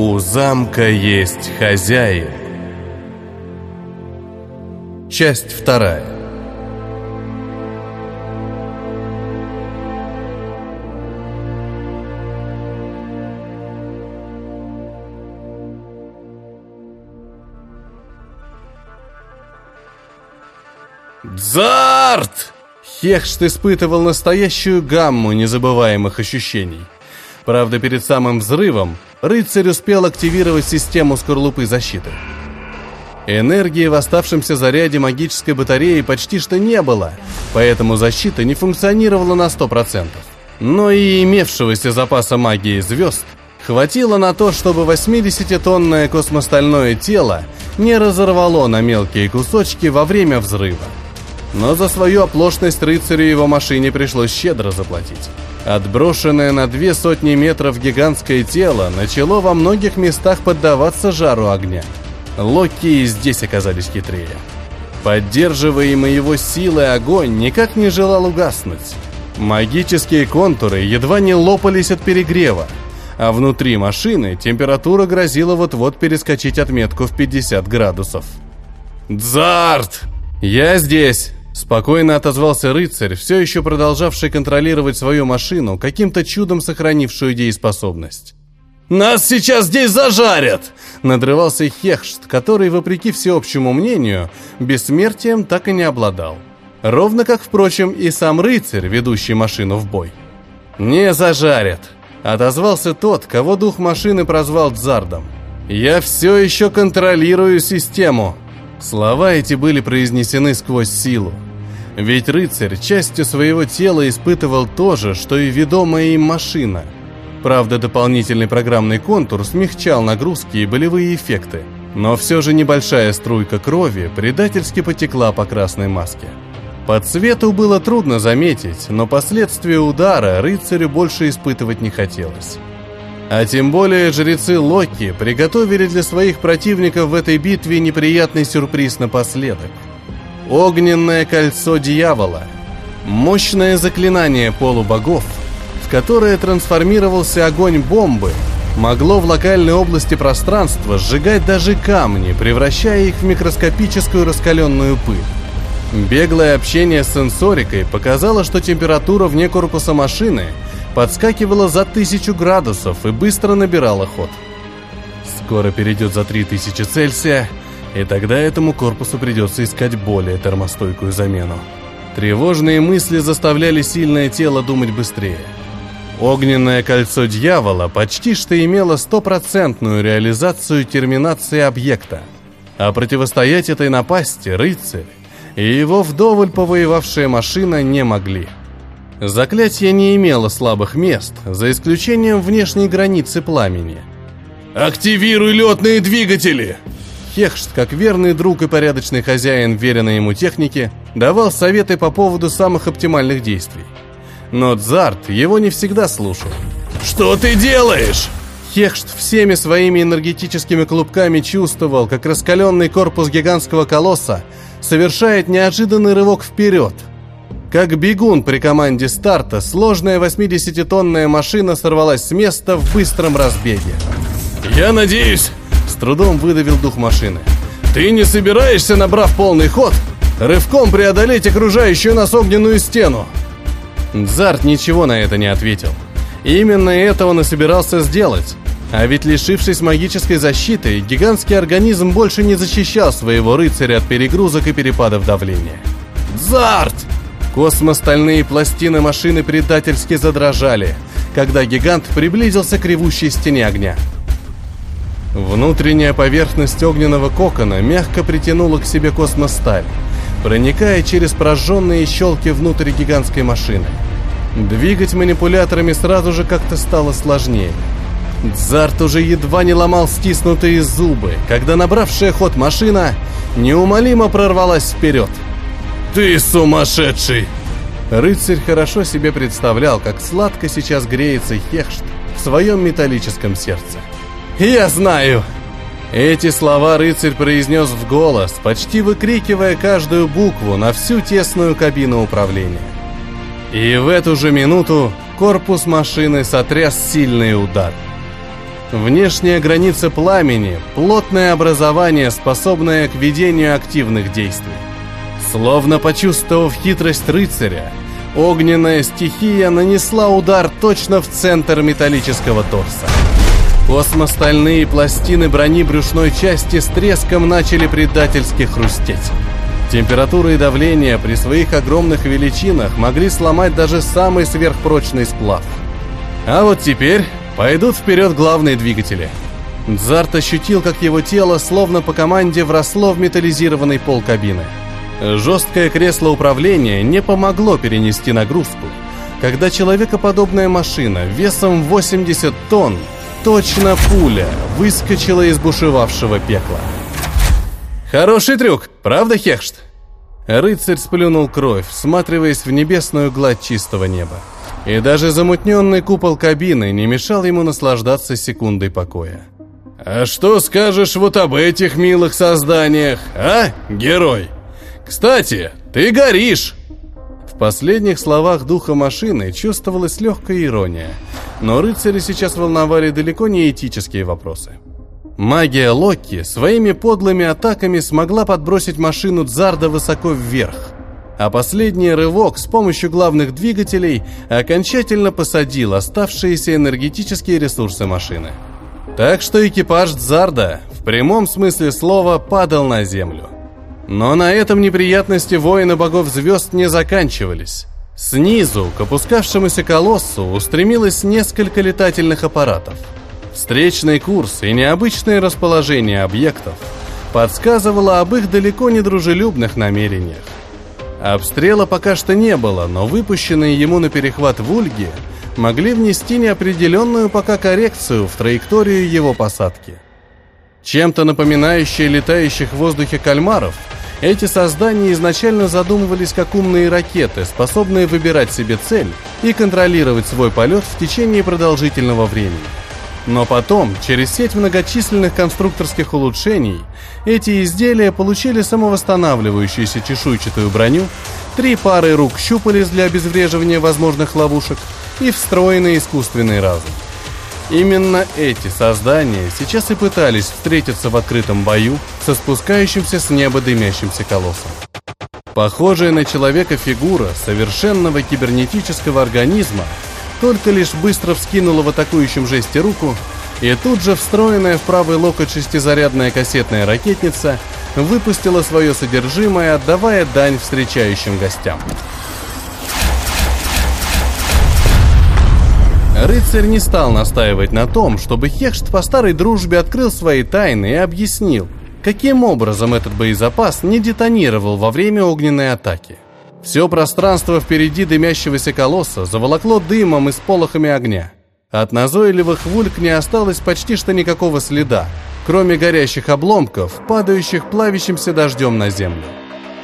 У замка есть хозяин. Часть вторая. Дзарт! Хехшт испытывал настоящую гамму незабываемых ощущений. Правда, перед самым взрывом рыцарь успел активировать систему скорлупы защиты. Энергии в оставшемся заряде магической батареи почти что не было, поэтому защита не функционировала на 100%. Но и имевшегося запаса магии звезд хватило на то, чтобы 80-тонное космостальное тело не разорвало на мелкие кусочки во время взрыва. Но за свою оплошность рыцарю его машине пришлось щедро заплатить. Отброшенное на две сотни метров гигантское тело начало во многих местах поддаваться жару огня. Локи и здесь оказались хитрее. Поддерживаемый его силой огонь никак не желал угаснуть. Магические контуры едва не лопались от перегрева, а внутри машины температура грозила вот-вот перескочить отметку в 50 градусов. «Дзарт! Я здесь!» Спокойно отозвался рыцарь, все еще продолжавший контролировать свою машину, каким-то чудом сохранившую дееспособность. «Нас сейчас здесь зажарят!» Надрывался Хехшт, который, вопреки всеобщему мнению, бессмертием так и не обладал. Ровно как, впрочем, и сам рыцарь, ведущий машину в бой. «Не зажарят!» Отозвался тот, кого дух машины прозвал Дзардом. «Я все еще контролирую систему!» Слова эти были произнесены сквозь силу. Ведь рыцарь частью своего тела испытывал то же, что и ведомая им машина. Правда, дополнительный программный контур смягчал нагрузки и болевые эффекты, но все же небольшая струйка крови предательски потекла по красной маске. По цвету было трудно заметить, но последствия удара рыцарю больше испытывать не хотелось. А тем более жрецы Локи приготовили для своих противников в этой битве неприятный сюрприз напоследок – Огненное кольцо дьявола. Мощное заклинание полубогов, в которое трансформировался огонь бомбы, могло в локальной области пространства сжигать даже камни, превращая их в микроскопическую раскаленную пыль. Беглое общение с сенсорикой показало, что температура вне корпуса машины подскакивала за тысячу градусов и быстро набирала ход. Скоро перейдет за 3000 Цельсия, и тогда этому корпусу придется искать более термостойкую замену. Тревожные мысли заставляли сильное тело думать быстрее. Огненное кольцо дьявола почти что имело стопроцентную реализацию терминации объекта. А противостоять этой напасти рыцарь и его вдоволь повоевавшая машина не могли. Заклятие не имело слабых мест, за исключением внешней границы пламени. «Активируй летные двигатели!» Хехшт, как верный друг и порядочный хозяин веренной ему техники, давал советы по поводу самых оптимальных действий. Но Дзарт его не всегда слушал. «Что ты делаешь?» Хехшт всеми своими энергетическими клубками чувствовал, как раскаленный корпус гигантского колосса совершает неожиданный рывок вперед. Как бегун при команде старта, сложная 80-тонная машина сорвалась с места в быстром разбеге. «Я надеюсь, трудом выдавил дух машины. «Ты не собираешься, набрав полный ход, рывком преодолеть окружающую нас огненную стену?» Зарт ничего на это не ответил. Именно это он и собирался сделать. А ведь лишившись магической защиты, гигантский организм больше не защищал своего рыцаря от перегрузок и перепадов давления. «Зарт!» Космостальные пластины машины предательски задрожали, когда гигант приблизился к ревущей стене огня. Внутренняя поверхность огненного кокона мягко притянула к себе космосталь, проникая через прожженные щелки внутрь гигантской машины. Двигать манипуляторами сразу же как-то стало сложнее. Дзарт уже едва не ломал стиснутые зубы, когда набравшая ход машина неумолимо прорвалась вперед. «Ты сумасшедший!» Рыцарь хорошо себе представлял, как сладко сейчас греется Хехшт в своем металлическом сердце. «Я знаю!» Эти слова рыцарь произнес в голос, почти выкрикивая каждую букву на всю тесную кабину управления. И в эту же минуту корпус машины сотряс сильный удар. Внешняя граница пламени – плотное образование, способное к ведению активных действий. Словно почувствовав хитрость рыцаря, огненная стихия нанесла удар точно в центр металлического торса. Космостальные пластины брони брюшной части с треском начали предательски хрустеть. Температура и давление при своих огромных величинах могли сломать даже самый сверхпрочный сплав. А вот теперь Пойдут вперед главные двигатели. Дзарт ощутил, как его тело, словно по команде, вросло в металлизированный пол кабины. Жесткое кресло управления не помогло перенести нагрузку, когда человекоподобная машина весом 80 тонн, точно пуля, выскочила из бушевавшего пекла. «Хороший трюк, правда, Хехшт?» Рыцарь сплюнул кровь, всматриваясь в небесную гладь чистого неба. И даже замутненный купол кабины не мешал ему наслаждаться секундой покоя. «А что скажешь вот об этих милых созданиях, а, герой? Кстати, ты горишь!» В последних словах духа машины чувствовалась легкая ирония, но рыцари сейчас волновали далеко не этические вопросы. Магия Локи своими подлыми атаками смогла подбросить машину Дзарда высоко вверх – а последний рывок с помощью главных двигателей окончательно посадил оставшиеся энергетические ресурсы машины. Так что экипаж Дзарда в прямом смысле слова падал на землю. Но на этом неприятности воина богов звезд не заканчивались. Снизу к опускавшемуся колоссу устремилось несколько летательных аппаратов. Встречный курс и необычное расположение объектов подсказывало об их далеко не дружелюбных намерениях. Обстрела пока что не было, но выпущенные ему на перехват вульги могли внести неопределенную пока коррекцию в траекторию его посадки. Чем-то напоминающие летающих в воздухе кальмаров, эти создания изначально задумывались как умные ракеты, способные выбирать себе цель и контролировать свой полет в течение продолжительного времени. Но потом, через сеть многочисленных конструкторских улучшений, эти изделия получили самовосстанавливающуюся чешуйчатую броню, три пары рук щупалец для обезвреживания возможных ловушек и встроенный искусственный разум. Именно эти создания сейчас и пытались встретиться в открытом бою со спускающимся с неба дымящимся колоссом. Похожая на человека фигура совершенного кибернетического организма только лишь быстро вскинула в атакующем жесте руку, и тут же встроенная в правый локоть шестизарядная кассетная ракетница выпустила свое содержимое, отдавая дань встречающим гостям. Рыцарь не стал настаивать на том, чтобы Хехшт по старой дружбе открыл свои тайны и объяснил, каким образом этот боезапас не детонировал во время огненной атаки. Все пространство впереди дымящегося колосса заволокло дымом и сполохами огня. От назойливых вульк не осталось почти что никакого следа, кроме горящих обломков, падающих плавящимся дождем на землю.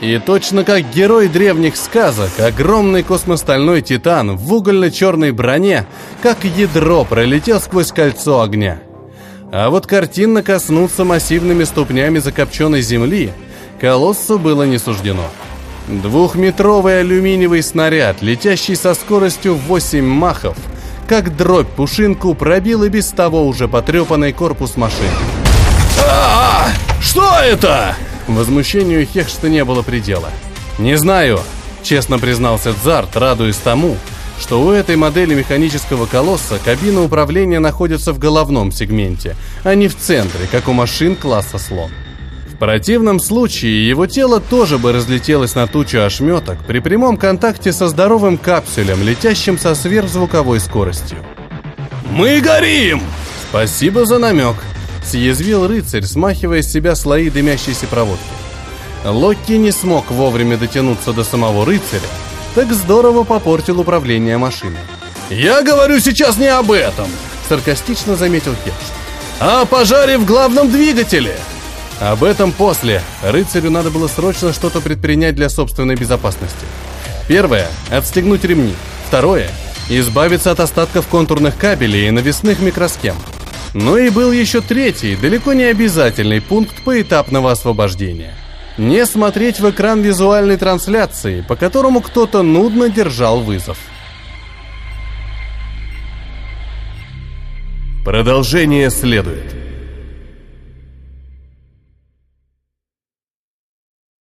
И точно как герой древних сказок, огромный космостальной титан в угольно-черной броне, как ядро пролетел сквозь кольцо огня. А вот картинно коснуться массивными ступнями закопченной земли колоссу было не суждено. Двухметровый алюминиевый снаряд, летящий со скоростью в 8 махов, как дробь пушинку, пробил и без того уже потрепанный корпус машины. а, -а, Что это?» Возмущению Хехшта не было предела. «Не знаю», — честно признался Дзарт, радуясь тому, что у этой модели механического колосса кабина управления находится в головном сегменте, а не в центре, как у машин класса «Слон» противном случае его тело тоже бы разлетелось на тучу ошметок при прямом контакте со здоровым капсулем, летящим со сверхзвуковой скоростью. «Мы горим!» «Спасибо за намек», — съязвил рыцарь, смахивая с себя слои дымящейся проводки. Локки не смог вовремя дотянуться до самого рыцаря, так здорово попортил управление машиной. «Я говорю сейчас не об этом!» — саркастично заметил Херш. «А о пожаре в главном двигателе!» Об этом после. Рыцарю надо было срочно что-то предпринять для собственной безопасности. Первое – отстегнуть ремни. Второе – избавиться от остатков контурных кабелей и навесных микросхем. Ну и был еще третий, далеко не обязательный пункт поэтапного освобождения. Не смотреть в экран визуальной трансляции, по которому кто-то нудно держал вызов. Продолжение следует.